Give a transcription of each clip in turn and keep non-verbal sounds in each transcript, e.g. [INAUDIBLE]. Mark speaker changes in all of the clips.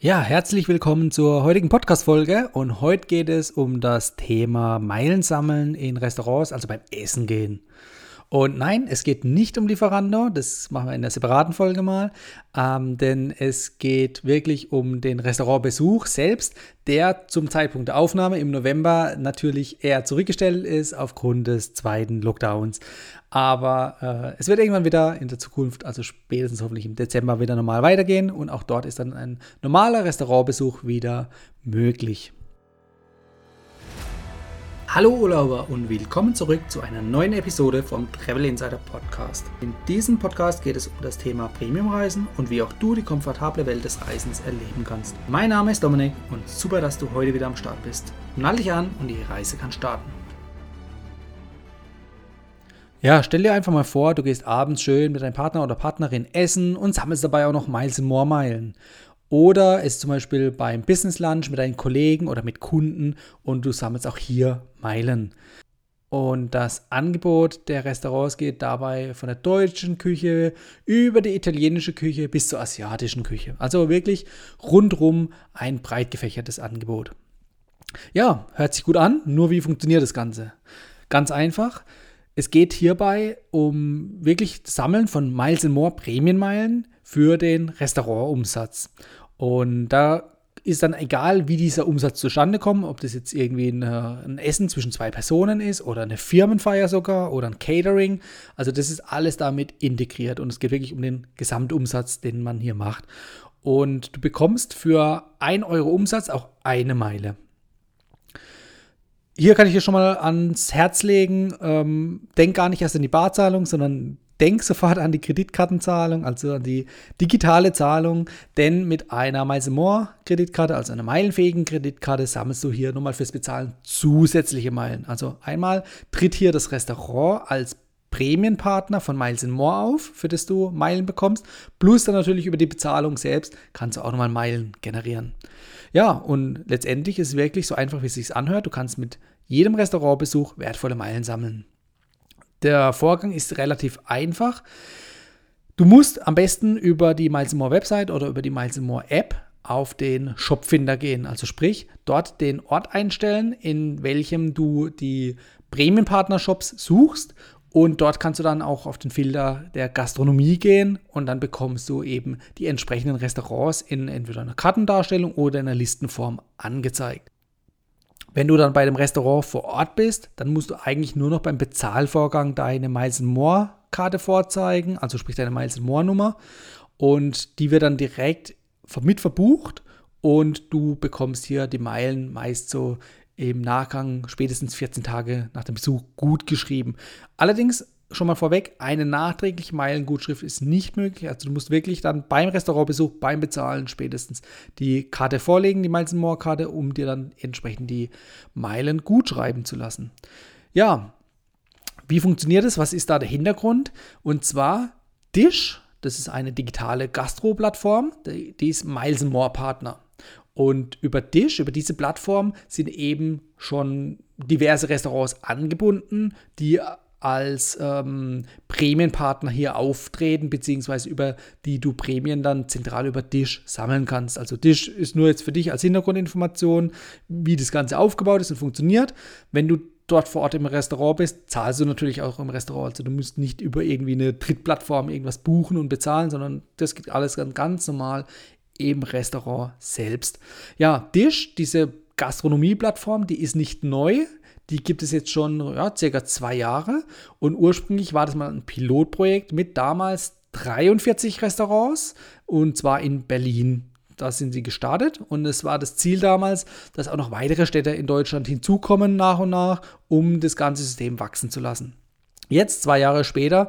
Speaker 1: Ja, herzlich willkommen zur heutigen Podcast-Folge und heute geht es um das Thema Meilen sammeln in Restaurants, also beim Essen gehen. Und nein, es geht nicht um Lieferando, das machen wir in einer separaten Folge mal, ähm, denn es geht wirklich um den Restaurantbesuch selbst, der zum Zeitpunkt der Aufnahme im November natürlich eher zurückgestellt ist aufgrund des zweiten Lockdowns. Aber äh, es wird irgendwann wieder in der Zukunft, also spätestens hoffentlich im Dezember, wieder normal weitergehen und auch dort ist dann ein normaler Restaurantbesuch wieder möglich. Hallo Urlauber und willkommen zurück zu einer neuen Episode vom Travel Insider Podcast. In diesem Podcast geht es um das Thema Premiumreisen und wie auch du die komfortable Welt des Reisens erleben kannst. Mein Name ist Dominik und super, dass du heute wieder am Start bist. Nall dich an und die Reise kann starten. Ja, stell dir einfach mal vor, du gehst abends schön mit deinem Partner oder Partnerin essen und sammelst dabei auch noch Miles and More Meilen. Oder es zum Beispiel beim Business Lunch mit deinen Kollegen oder mit Kunden und du sammelst auch hier Meilen. Und das Angebot der Restaurants geht dabei von der deutschen Küche über die italienische Küche bis zur asiatischen Küche. Also wirklich rundrum ein breit gefächertes Angebot. Ja, hört sich gut an. Nur wie funktioniert das Ganze? Ganz einfach. Es geht hierbei um wirklich Sammeln von Miles and More Prämienmeilen für den Restaurantumsatz. Und da ist dann egal, wie dieser Umsatz zustande kommt, ob das jetzt irgendwie eine, ein Essen zwischen zwei Personen ist oder eine Firmenfeier sogar oder ein Catering. Also das ist alles damit integriert und es geht wirklich um den Gesamtumsatz, den man hier macht. Und du bekommst für 1 Euro Umsatz auch eine Meile hier kann ich dir schon mal ans Herz legen, ähm, denk gar nicht erst an die Barzahlung, sondern denk sofort an die Kreditkartenzahlung, also an die digitale Zahlung, denn mit einer Miles More Kreditkarte, also einer meilenfähigen Kreditkarte, sammelst du hier nochmal fürs Bezahlen zusätzliche Meilen. Also einmal tritt hier das Restaurant als Prämienpartner von Miles More auf, für das du Meilen bekommst, plus dann natürlich über die Bezahlung selbst kannst du auch nochmal Meilen generieren. Ja, und letztendlich ist es wirklich so einfach, wie es sich anhört. Du kannst mit jedem Restaurantbesuch wertvolle Meilen sammeln. Der Vorgang ist relativ einfach. Du musst am besten über die Miles More Website oder über die Miles More App auf den Shopfinder gehen. Also sprich, dort den Ort einstellen, in welchem du die Prämienpartner-Shops suchst und dort kannst du dann auch auf den Filter der Gastronomie gehen und dann bekommst du eben die entsprechenden Restaurants in entweder einer Kartendarstellung oder in einer Listenform angezeigt. Wenn du dann bei dem Restaurant vor Ort bist, dann musst du eigentlich nur noch beim Bezahlvorgang deine Miles More Karte vorzeigen, also sprich deine Miles More Nummer und die wird dann direkt mit verbucht und du bekommst hier die Meilen meist so im Nachgang spätestens 14 Tage nach dem Besuch gut geschrieben. Allerdings schon mal vorweg, eine nachträgliche Meilengutschrift ist nicht möglich. Also du musst wirklich dann beim Restaurantbesuch, beim Bezahlen spätestens die Karte vorlegen, die Miles More Karte, um dir dann entsprechend die Meilen gut schreiben zu lassen. Ja, wie funktioniert das? Was ist da der Hintergrund? Und zwar Dish, das ist eine digitale Gastro-Plattform, die ist Miles More Partner. Und über Dish, über diese Plattform, sind eben schon diverse Restaurants angebunden, die als ähm, Prämienpartner hier auftreten, beziehungsweise über die du Prämien dann zentral über Dish sammeln kannst. Also Dish ist nur jetzt für dich als Hintergrundinformation, wie das Ganze aufgebaut ist und funktioniert. Wenn du dort vor Ort im Restaurant bist, zahlst du natürlich auch im Restaurant. Also du musst nicht über irgendwie eine Drittplattform irgendwas buchen und bezahlen, sondern das geht alles ganz, ganz normal im Restaurant selbst. Ja, Dish, diese Gastronomie-Plattform, die ist nicht neu. Die gibt es jetzt schon ja, circa zwei Jahre. Und ursprünglich war das mal ein Pilotprojekt mit damals 43 Restaurants und zwar in Berlin. Da sind sie gestartet und es war das Ziel damals, dass auch noch weitere Städte in Deutschland hinzukommen nach und nach, um das ganze System wachsen zu lassen. Jetzt, zwei Jahre später,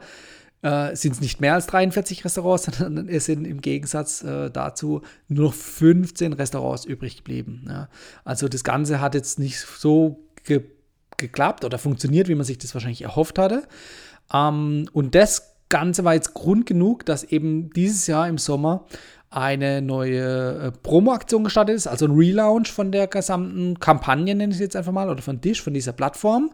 Speaker 1: äh, sind es nicht mehr als 43 Restaurants, [LAUGHS] sondern es sind im Gegensatz äh, dazu nur noch 15 Restaurants übrig geblieben. Ja. Also das Ganze hat jetzt nicht so ge geklappt oder funktioniert, wie man sich das wahrscheinlich erhofft hatte. Ähm, und das Ganze war jetzt Grund genug, dass eben dieses Jahr im Sommer eine neue äh, Promo-Aktion gestartet ist, also ein Relaunch von der gesamten Kampagne, nenne ich es jetzt einfach mal, oder von Dish, von dieser Plattform.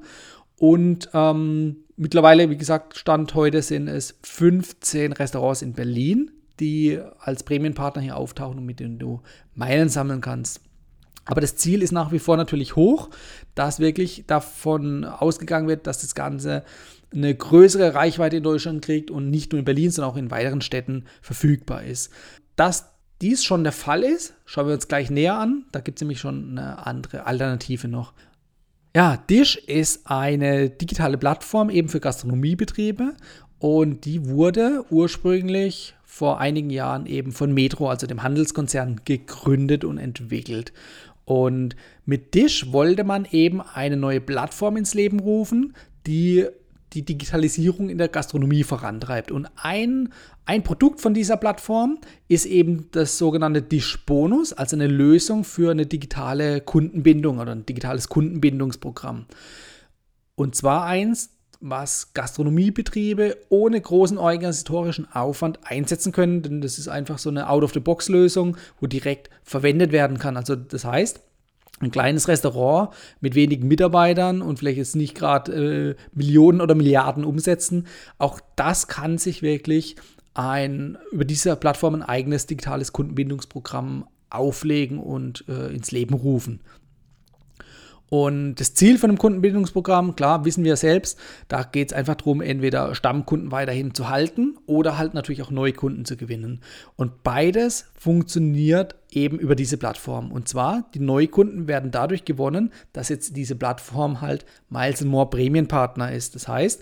Speaker 1: Und ähm, mittlerweile, wie gesagt, Stand heute sind es 15 Restaurants in Berlin, die als Prämienpartner hier auftauchen und mit denen du Meilen sammeln kannst. Aber das Ziel ist nach wie vor natürlich hoch, dass wirklich davon ausgegangen wird, dass das Ganze eine größere Reichweite in Deutschland kriegt und nicht nur in Berlin, sondern auch in weiteren Städten verfügbar ist. Dass dies schon der Fall ist, schauen wir uns gleich näher an. Da gibt es nämlich schon eine andere Alternative noch. Ja, Dish ist eine digitale Plattform eben für Gastronomiebetriebe und die wurde ursprünglich vor einigen Jahren eben von Metro, also dem Handelskonzern, gegründet und entwickelt. Und mit Dish wollte man eben eine neue Plattform ins Leben rufen, die die Digitalisierung in der Gastronomie vorantreibt. Und ein, ein Produkt von dieser Plattform ist eben das sogenannte Dish Bonus, also eine Lösung für eine digitale Kundenbindung oder ein digitales Kundenbindungsprogramm. Und zwar eins, was Gastronomiebetriebe ohne großen organisatorischen Aufwand einsetzen können, denn das ist einfach so eine Out-of-the-Box-Lösung, wo direkt verwendet werden kann. Also das heißt, ein kleines Restaurant mit wenigen Mitarbeitern und vielleicht jetzt nicht gerade äh, Millionen oder Milliarden umsetzen, auch das kann sich wirklich ein über diese Plattform ein eigenes digitales Kundenbindungsprogramm auflegen und äh, ins Leben rufen. Und das Ziel von einem Kundenbildungsprogramm, klar, wissen wir selbst, da geht es einfach darum, entweder Stammkunden weiterhin zu halten oder halt natürlich auch neue Kunden zu gewinnen. Und beides funktioniert eben über diese Plattform. Und zwar, die Neukunden werden dadurch gewonnen, dass jetzt diese Plattform halt Miles More Prämienpartner ist. Das heißt,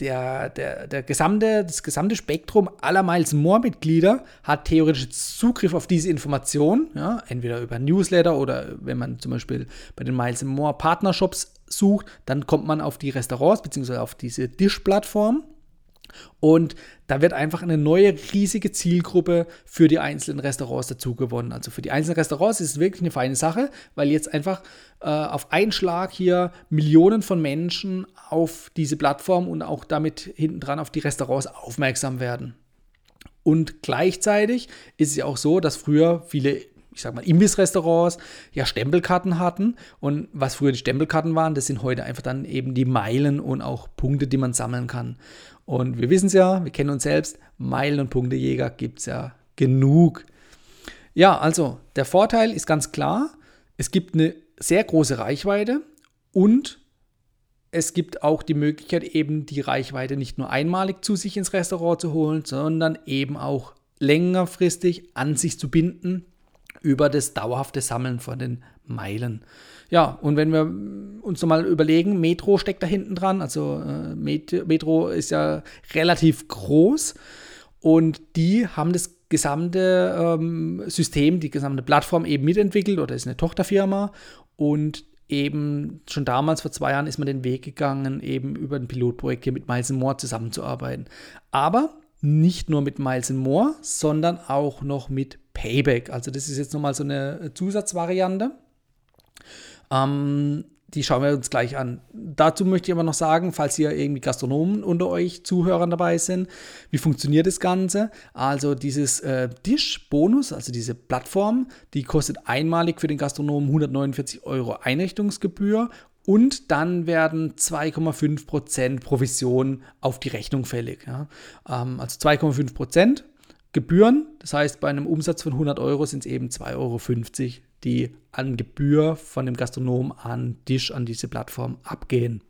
Speaker 1: der, der, der gesamte, das gesamte Spektrum aller Miles More-Mitglieder hat theoretisch Zugriff auf diese Information, ja, entweder über Newsletter oder wenn man zum Beispiel bei den Miles More Partnershops sucht, dann kommt man auf die Restaurants bzw. auf diese Dish-Plattform und da wird einfach eine neue riesige Zielgruppe für die einzelnen Restaurants dazu gewonnen. Also für die einzelnen Restaurants ist es wirklich eine feine Sache, weil jetzt einfach äh, auf einen Schlag hier Millionen von Menschen auf diese Plattform und auch damit hinten dran auf die Restaurants aufmerksam werden. Und gleichzeitig ist es ja auch so, dass früher viele ich sag mal, Imbissrestaurants ja Stempelkarten hatten. Und was früher die Stempelkarten waren, das sind heute einfach dann eben die Meilen und auch Punkte, die man sammeln kann. Und wir wissen es ja, wir kennen uns selbst, Meilen- und Punktejäger gibt es ja genug. Ja, also der Vorteil ist ganz klar, es gibt eine sehr große Reichweite und es gibt auch die Möglichkeit, eben die Reichweite nicht nur einmalig zu sich ins Restaurant zu holen, sondern eben auch längerfristig an sich zu binden über das dauerhafte Sammeln von den Meilen. Ja, und wenn wir uns nochmal überlegen, Metro steckt da hinten dran, also äh, Metro ist ja relativ groß und die haben das gesamte ähm, System, die gesamte Plattform eben mitentwickelt oder ist eine Tochterfirma und eben schon damals vor zwei Jahren ist man den Weg gegangen, eben über ein Pilotprojekt hier mit Miles More zusammenzuarbeiten. Aber nicht nur mit Miles More, sondern auch noch mit Payback. Also das ist jetzt nochmal so eine Zusatzvariante. Ähm, die schauen wir uns gleich an. Dazu möchte ich aber noch sagen, falls hier irgendwie Gastronomen unter euch Zuhörern dabei sind, wie funktioniert das Ganze? Also dieses äh, Dish-Bonus, also diese Plattform, die kostet einmalig für den Gastronomen 149 Euro Einrichtungsgebühr und dann werden 2,5% Provision auf die Rechnung fällig. Ja. Ähm, also 2,5% Gebühren, das heißt bei einem Umsatz von 100 Euro sind es eben 2,50 Euro, die an Gebühr von dem Gastronom an Tisch an diese Plattform abgehen.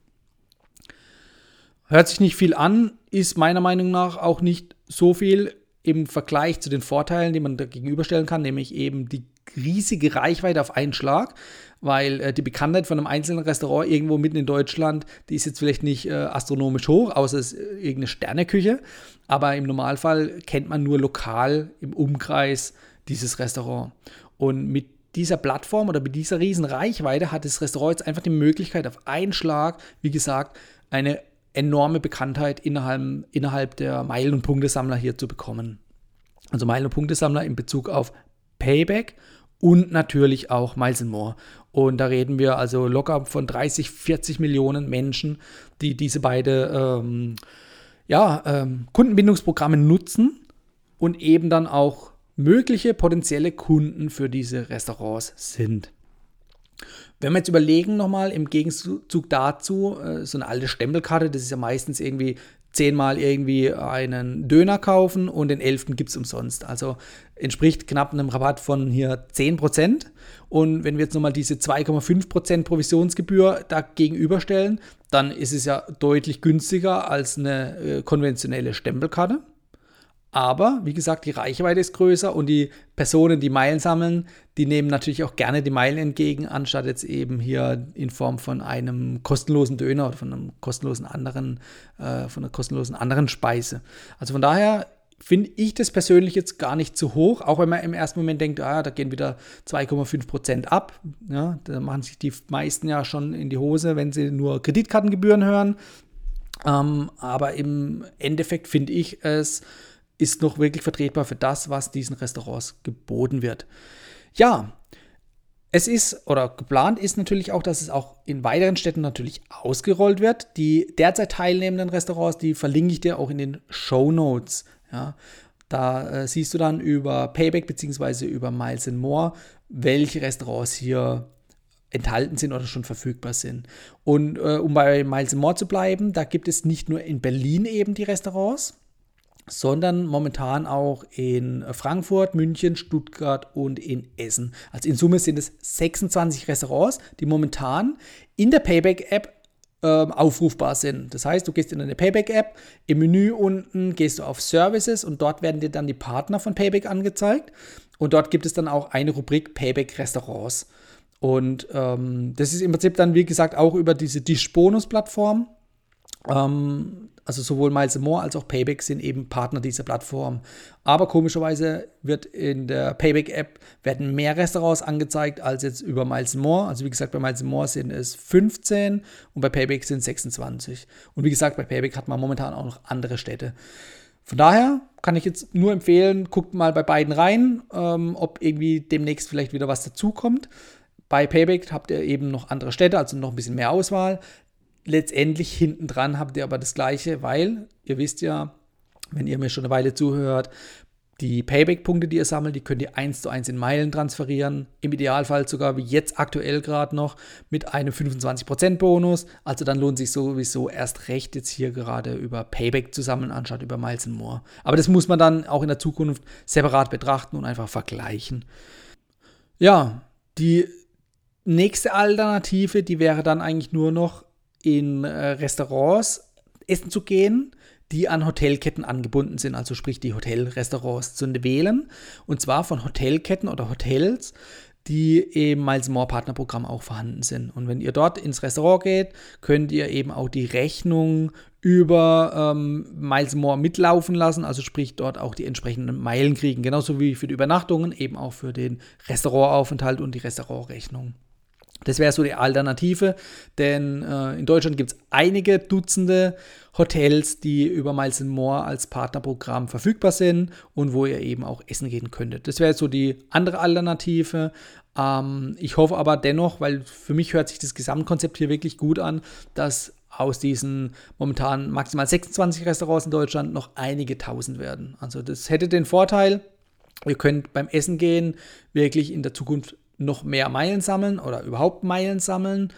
Speaker 1: Hört sich nicht viel an, ist meiner Meinung nach auch nicht so viel im Vergleich zu den Vorteilen, die man da gegenüberstellen kann, nämlich eben die riesige Reichweite auf einen Schlag, weil äh, die Bekanntheit von einem einzelnen Restaurant irgendwo mitten in Deutschland, die ist jetzt vielleicht nicht äh, astronomisch hoch, außer es ist äh, irgendeine Sterneküche, aber im Normalfall kennt man nur lokal im Umkreis dieses Restaurant. Und mit dieser Plattform oder mit dieser riesen Reichweite hat das Restaurant jetzt einfach die Möglichkeit, auf einen Schlag, wie gesagt, eine enorme Bekanntheit innerhalb, innerhalb der Meilen- und Punktesammler hier zu bekommen. Also Meilen- und Punktesammler in Bezug auf Payback und natürlich auch Miles More. Und da reden wir also locker von 30, 40 Millionen Menschen, die diese beiden ähm, ja, ähm, Kundenbindungsprogramme nutzen und eben dann auch mögliche potenzielle Kunden für diese Restaurants sind. Wenn wir jetzt überlegen nochmal im Gegenzug dazu, äh, so eine alte Stempelkarte, das ist ja meistens irgendwie zehnmal irgendwie einen Döner kaufen und den elften gibt es umsonst. Also entspricht knapp einem Rabatt von hier 10%. Und wenn wir jetzt nochmal diese 2,5% Provisionsgebühr da gegenüberstellen, dann ist es ja deutlich günstiger als eine äh, konventionelle Stempelkarte. Aber wie gesagt, die Reichweite ist größer und die Personen, die Meilen sammeln, die nehmen natürlich auch gerne die Meilen entgegen, anstatt jetzt eben hier in Form von einem kostenlosen Döner oder von einem kostenlosen anderen, äh, von einer kostenlosen anderen Speise. Also von daher finde ich das persönlich jetzt gar nicht zu hoch, auch wenn man im ersten Moment denkt, ah, da gehen wieder 2,5 Prozent ab. Ja, da machen sich die meisten ja schon in die Hose, wenn sie nur Kreditkartengebühren hören. Ähm, aber im Endeffekt finde ich es ist noch wirklich vertretbar für das, was diesen Restaurants geboten wird. Ja, es ist oder geplant ist natürlich auch, dass es auch in weiteren Städten natürlich ausgerollt wird. Die derzeit teilnehmenden Restaurants, die verlinke ich dir auch in den Show Notes. Ja, da äh, siehst du dann über Payback bzw. über Miles More, welche Restaurants hier enthalten sind oder schon verfügbar sind. Und äh, um bei Miles More zu bleiben, da gibt es nicht nur in Berlin eben die Restaurants, sondern momentan auch in Frankfurt, München, Stuttgart und in Essen. Also in Summe sind es 26 Restaurants, die momentan in der Payback-App äh, aufrufbar sind. Das heißt, du gehst in eine Payback-App, im Menü unten gehst du auf Services und dort werden dir dann die Partner von Payback angezeigt. Und dort gibt es dann auch eine Rubrik Payback Restaurants. Und ähm, das ist im Prinzip dann, wie gesagt, auch über diese Dish-Bonus-Plattform. Ähm, also sowohl Miles More als auch Payback sind eben Partner dieser Plattform. Aber komischerweise wird in der Payback-App werden mehr Restaurants angezeigt als jetzt über Miles More. Also wie gesagt, bei Miles More sind es 15 und bei Payback sind es 26. Und wie gesagt, bei Payback hat man momentan auch noch andere Städte. Von daher kann ich jetzt nur empfehlen, guckt mal bei beiden rein, ähm, ob irgendwie demnächst vielleicht wieder was dazukommt. Bei Payback habt ihr eben noch andere Städte, also noch ein bisschen mehr Auswahl letztendlich hinten dran habt ihr aber das Gleiche, weil ihr wisst ja, wenn ihr mir schon eine Weile zuhört, die Payback-Punkte, die ihr sammelt, die könnt ihr eins zu eins in Meilen transferieren. Im Idealfall sogar wie jetzt aktuell gerade noch mit einem 25% Bonus. Also dann lohnt sich sowieso erst recht jetzt hier gerade über Payback zu sammeln, anstatt über Miles More. Aber das muss man dann auch in der Zukunft separat betrachten und einfach vergleichen. Ja, die nächste Alternative, die wäre dann eigentlich nur noch in äh, Restaurants essen zu gehen, die an Hotelketten angebunden sind, also sprich die Hotelrestaurants zu wählen. Und zwar von Hotelketten oder Hotels, die im Miles More Partnerprogramm auch vorhanden sind. Und wenn ihr dort ins Restaurant geht, könnt ihr eben auch die Rechnung über ähm, Miles More mitlaufen lassen, also sprich dort auch die entsprechenden Meilen kriegen, genauso wie für die Übernachtungen, eben auch für den Restaurantaufenthalt und die Restaurantrechnung. Das wäre so die Alternative, denn äh, in Deutschland gibt es einige Dutzende Hotels, die über Miles More als Partnerprogramm verfügbar sind und wo ihr eben auch essen gehen könntet. Das wäre so die andere Alternative. Ähm, ich hoffe aber dennoch, weil für mich hört sich das Gesamtkonzept hier wirklich gut an, dass aus diesen momentan maximal 26 Restaurants in Deutschland noch einige tausend werden. Also das hätte den Vorteil, ihr könnt beim Essen gehen wirklich in der Zukunft noch mehr Meilen sammeln oder überhaupt Meilen sammeln.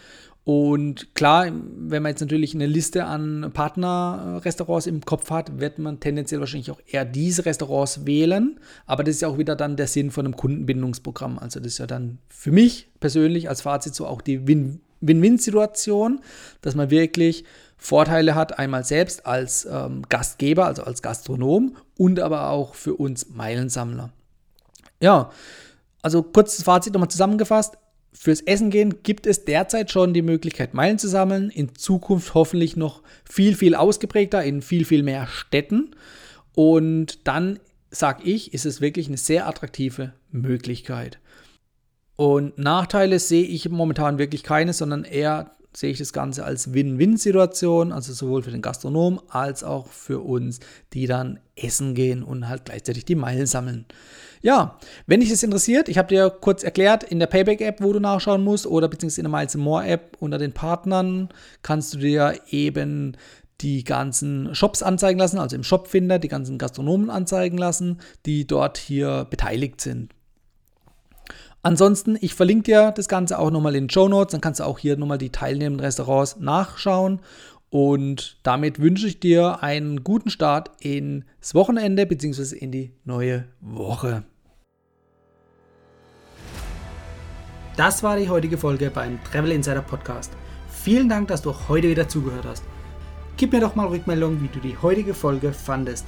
Speaker 1: Und klar, wenn man jetzt natürlich eine Liste an Partnerrestaurants im Kopf hat, wird man tendenziell wahrscheinlich auch eher diese Restaurants wählen. Aber das ist ja auch wieder dann der Sinn von einem Kundenbindungsprogramm. Also das ist ja dann für mich persönlich als Fazit so auch die Win-Win-Situation, dass man wirklich Vorteile hat, einmal selbst als ähm, Gastgeber, also als Gastronom und aber auch für uns Meilensammler. Ja, also kurzes Fazit nochmal zusammengefasst. Fürs Essen gehen gibt es derzeit schon die Möglichkeit, Meilen zu sammeln. In Zukunft hoffentlich noch viel, viel ausgeprägter in viel, viel mehr Städten. Und dann, sag ich, ist es wirklich eine sehr attraktive Möglichkeit. Und Nachteile sehe ich momentan wirklich keine, sondern eher sehe ich das Ganze als Win-Win-Situation, also sowohl für den Gastronom als auch für uns, die dann essen gehen und halt gleichzeitig die Meilen sammeln. Ja, wenn dich das interessiert, ich habe dir kurz erklärt, in der Payback-App, wo du nachschauen musst, oder beziehungsweise in der Miles More-App unter den Partnern, kannst du dir eben die ganzen Shops anzeigen lassen, also im Shopfinder die ganzen Gastronomen anzeigen lassen, die dort hier beteiligt sind. Ansonsten, ich verlinke dir das Ganze auch nochmal in den Show Notes, dann kannst du auch hier nochmal die teilnehmenden Restaurants nachschauen. Und damit wünsche ich dir einen guten Start ins Wochenende bzw. in die neue Woche. Das war die heutige Folge beim Travel Insider Podcast. Vielen Dank, dass du heute wieder zugehört hast. Gib mir doch mal Rückmeldung, wie du die heutige Folge fandest.